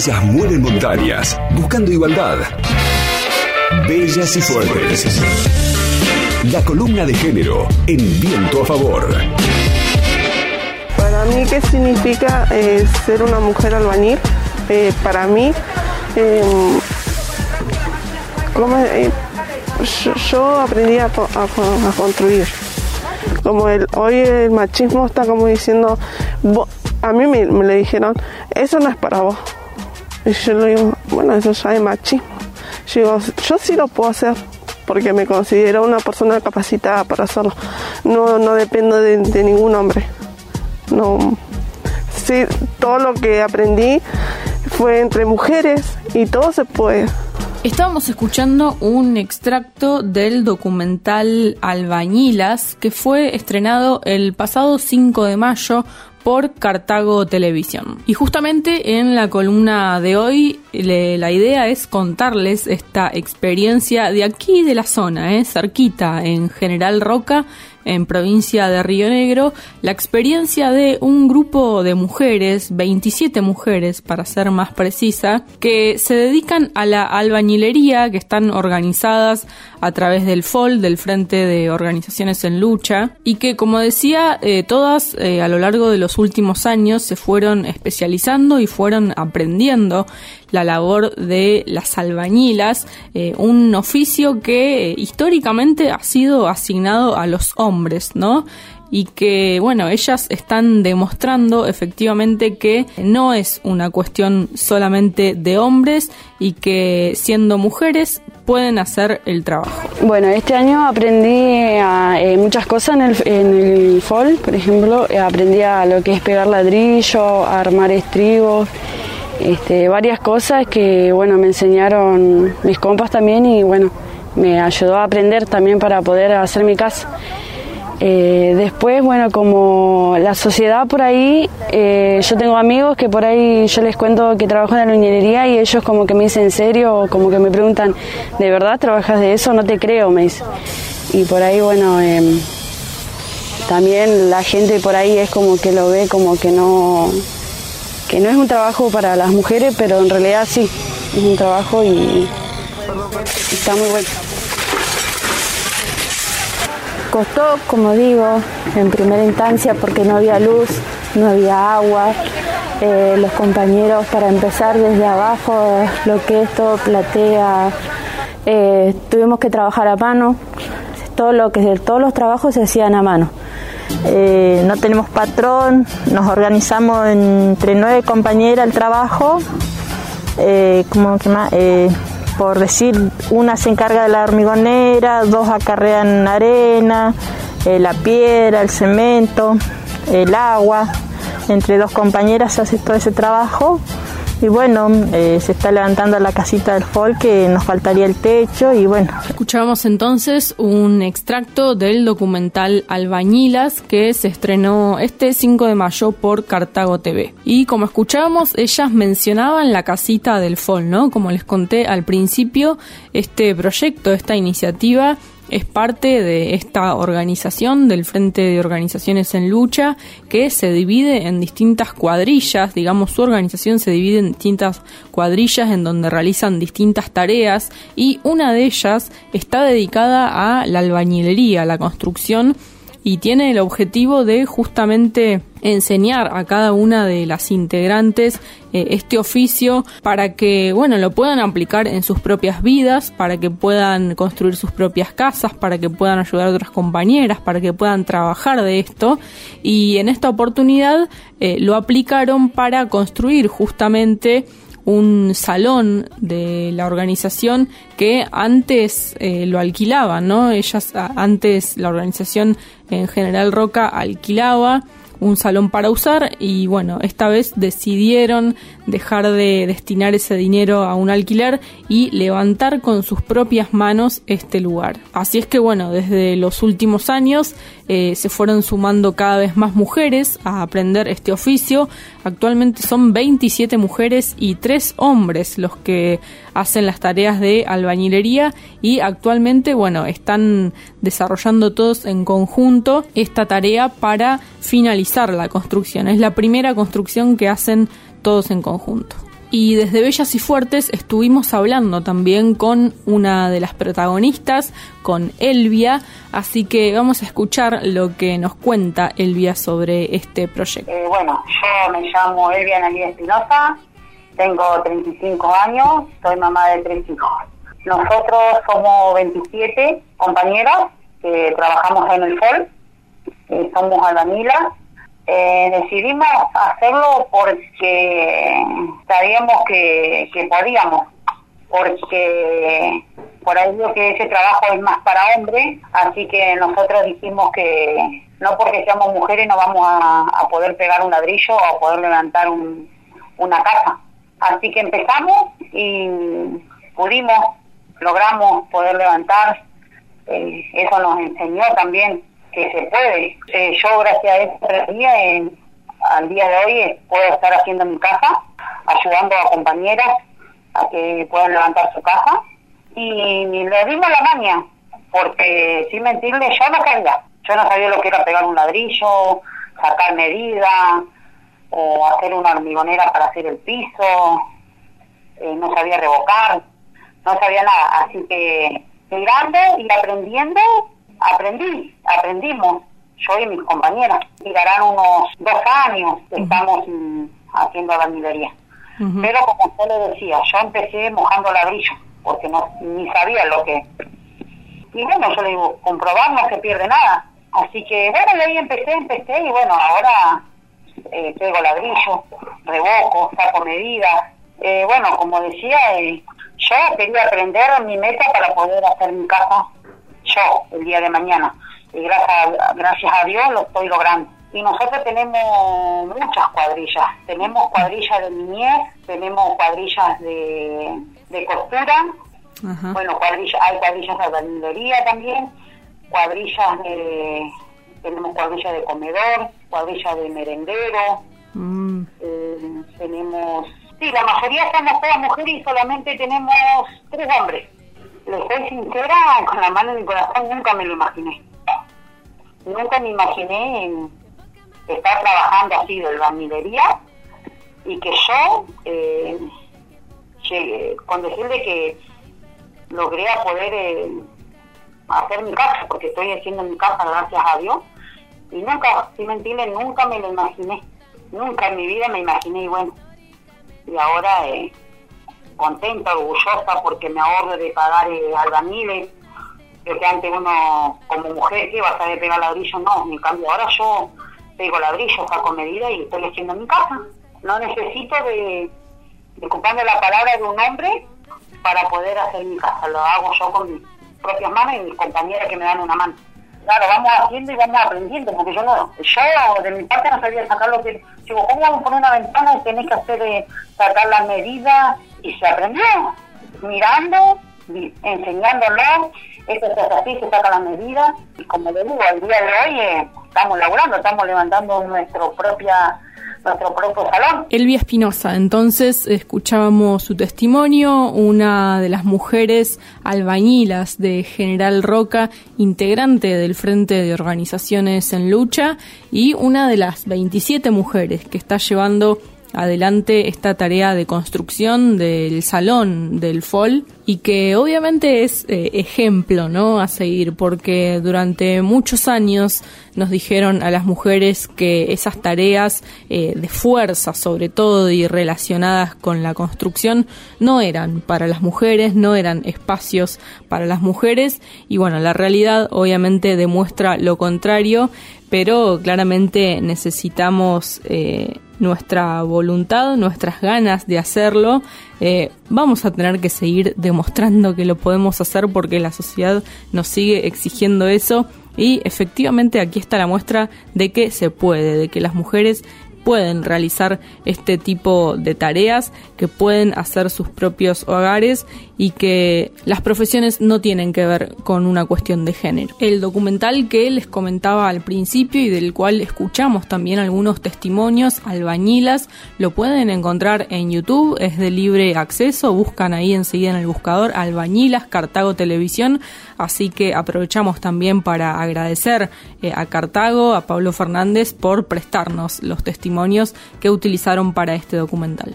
Ellas mueven montañas, buscando igualdad. Bellas y fuertes. La columna de género en viento a favor. Para mí, ¿qué significa eh, ser una mujer albañil? Eh, para mí, eh, yo, aprendí a, construir. Como el, hoy el machismo está como diciendo, a mí me, le dijeron, eso no es para vos. Y yo le digo, bueno, eso ya es machismo. Yo yo sí lo puedo hacer porque me considero una persona capacitada para hacerlo. No, no dependo de, de ningún hombre. No, sí, todo lo que aprendí fue entre mujeres y todo se puede. Estábamos escuchando un extracto del documental Albañilas que fue estrenado el pasado 5 de mayo por Cartago Televisión. Y justamente en la columna de hoy la idea es contarles esta experiencia de aquí de la zona, ¿eh? cerquita en General Roca, en provincia de Río Negro, la experiencia de un grupo de mujeres, 27 mujeres para ser más precisa, que se dedican a la albañilería, que están organizadas a través del FOL, del Frente de Organizaciones en Lucha, y que, como decía, eh, todas eh, a lo largo de los últimos años se fueron especializando y fueron aprendiendo la labor de las albañilas, eh, un oficio que históricamente ha sido asignado a los hombres, ¿no? y que, bueno, ellas están demostrando efectivamente que no es una cuestión solamente de hombres y que siendo mujeres pueden hacer el trabajo. Bueno, este año aprendí eh, muchas cosas en el, en el FOL, por ejemplo, aprendí a lo que es pegar ladrillo, a armar estribos, este, varias cosas que, bueno, me enseñaron mis compas también y, bueno, me ayudó a aprender también para poder hacer mi casa. Eh, después, bueno, como la sociedad por ahí, eh, yo tengo amigos que por ahí yo les cuento que trabajo en la ingeniería y ellos como que me dicen en serio, como que me preguntan, ¿de verdad trabajas de eso? No te creo, me dicen. Y por ahí, bueno, em, también la gente por ahí es como que lo ve como que no, que no es un trabajo para las mujeres, pero en realidad sí, es un trabajo y está muy bueno. Costó, como digo, en primera instancia porque no había luz, no había agua. Eh, los compañeros para empezar desde abajo, lo que es todo platea, eh, tuvimos que trabajar a mano, todo lo que todos los trabajos se hacían a mano. Eh, no tenemos patrón, nos organizamos entre nueve compañeras al trabajo, que más, por decir, una se encarga de la hormigonera, dos acarrean arena, eh, la piedra, el cemento, el agua. Entre dos compañeras se hace todo ese trabajo y bueno, eh, se está levantando la casita del folk que nos faltaría el techo y bueno. Escuchábamos entonces un extracto del documental Albañilas que se estrenó este 5 de mayo por Cartago TV. Y como escuchábamos, ellas mencionaban la casita del folk, ¿no? Como les conté al principio, este proyecto, esta iniciativa es parte de esta organización del Frente de Organizaciones en Lucha que se divide en distintas cuadrillas, digamos su organización se divide en distintas cuadrillas en donde realizan distintas tareas y una de ellas está dedicada a la albañilería, la construcción y tiene el objetivo de justamente enseñar a cada una de las integrantes eh, este oficio para que bueno lo puedan aplicar en sus propias vidas para que puedan construir sus propias casas para que puedan ayudar a otras compañeras para que puedan trabajar de esto y en esta oportunidad eh, lo aplicaron para construir justamente un salón de la organización que antes eh, lo alquilaban, ¿no? Ellas antes la organización en General Roca alquilaba un salón para usar y bueno, esta vez decidieron dejar de destinar ese dinero a un alquiler y levantar con sus propias manos este lugar. Así es que bueno, desde los últimos años eh, se fueron sumando cada vez más mujeres a aprender este oficio. Actualmente son 27 mujeres y 3 hombres los que hacen las tareas de albañilería y actualmente, bueno, están desarrollando todos en conjunto esta tarea para finalizar la construcción. Es la primera construcción que hacen todos en conjunto. Y desde Bellas y Fuertes estuvimos hablando también con una de las protagonistas, con Elvia, así que vamos a escuchar lo que nos cuenta Elvia sobre este proyecto. Eh, bueno, yo me llamo Elvia Analia Espinosa, tengo 35 años, soy mamá de tres hijos. Nosotros somos 27 compañeras que trabajamos en el FOL, eh, somos albañilas eh, decidimos hacerlo porque sabíamos que, que podíamos, porque por ahí lo que ese trabajo es más para hombres, así que nosotros dijimos que no porque seamos mujeres no vamos a, poder pegar un ladrillo o a poder levantar una casa. Así que empezamos y pudimos, logramos poder levantar, eh, eso nos enseñó también que se puede. Eh, yo, gracias a esta día, al día de hoy, puedo estar haciendo mi casa, ayudando a compañeras a que puedan levantar su casa. Y le dimos la maña, porque sin mentirle, yo no sabía. Yo no sabía lo que era pegar un ladrillo, sacar medidas, o hacer una hormigonera para hacer el piso, eh, no sabía revocar, no sabía nada. Así que mirando y aprendiendo, aprendí, aprendimos, yo y mis compañeras. Llegarán unos dos años que estamos haciendo albañilería. Pero como usted le decía, yo empecé mojando ladrillo, porque no ni sabía lo que... Y bueno, yo le digo, comprobar no se pierde nada. Así que bueno, de ahí empecé, empecé y bueno, ahora eh, pego ladrillo, revoco, saco medidas. Eh, bueno, como decía, eh, yo quería aprender mi meta para poder hacer mi casa yo el día de mañana. Y gracias, gracias a Dios lo estoy logrando. Y nosotros tenemos muchas cuadrillas. Tenemos cuadrillas de niñez, tenemos cuadrillas de, de costura, bueno, cuadrillas, hay cuadrillas de albañilería también, cuadrillas de, tenemos cuadrillas de comedor, cuadrillas de merendero, mm. eh, tenemos, sí, la mayoría somos todas mujeres y solamente tenemos tres hombres le soy sincera, con la mano en mi corazón, nunca me lo imaginé. Nunca me imaginé en estar trabajando así de albañilería y que yo eh, llegué, con decirle que logré a poder eh, hacer mi casa, porque estoy haciendo mi casa gracias a Dios, y nunca, si me entienden, nunca me lo imaginé, nunca en mi vida me imaginé, y bueno, y ahora eh, contenta, orgullosa porque me ahorro de pagar eh, albañiles, que antes uno como mujer que va a saber pegar ladrillo, no, en cambio ahora yo pego ladrillo, saco medida y estoy haciendo mi casa. No necesito de, de la palabra de un hombre para poder hacer mi casa, lo hago yo con mis propias manos y mis compañeras que me dan una mano. Claro, vamos haciendo y vamos aprendiendo, porque yo no, yo de mi parte no sabía sacar lo que, digo, ¿cómo vamos a poner una ventana y tenés que hacer, eh, sacar las medidas? Y se aprendió, mirando, enseñándolo, esto es así, se saca las medidas, y como le digo, al día de hoy eh, estamos laburando, estamos levantando nuestra propia nuestro propio salón. Elvia Espinosa, entonces escuchábamos su testimonio, una de las mujeres albañilas de General Roca, integrante del Frente de Organizaciones en Lucha y una de las 27 mujeres que está llevando adelante esta tarea de construcción del salón del FOL y que obviamente es eh, ejemplo ¿no? a seguir porque durante muchos años nos dijeron a las mujeres que esas tareas eh, de fuerza sobre todo y relacionadas con la construcción no eran para las mujeres, no eran espacios para las mujeres y bueno, la realidad obviamente demuestra lo contrario pero claramente necesitamos eh, nuestra voluntad, nuestras ganas de hacerlo. Eh, vamos a tener que seguir demostrando que lo podemos hacer porque la sociedad nos sigue exigiendo eso y efectivamente aquí está la muestra de que se puede, de que las mujeres pueden realizar este tipo de tareas, que pueden hacer sus propios hogares y que las profesiones no tienen que ver con una cuestión de género. El documental que les comentaba al principio y del cual escuchamos también algunos testimonios, albañilas, lo pueden encontrar en YouTube, es de libre acceso, buscan ahí enseguida en el buscador albañilas Cartago Televisión, así que aprovechamos también para agradecer eh, a Cartago, a Pablo Fernández por prestarnos los que utilizaron para este documental.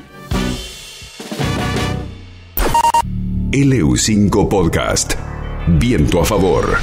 LU5 Podcast. Viento a favor.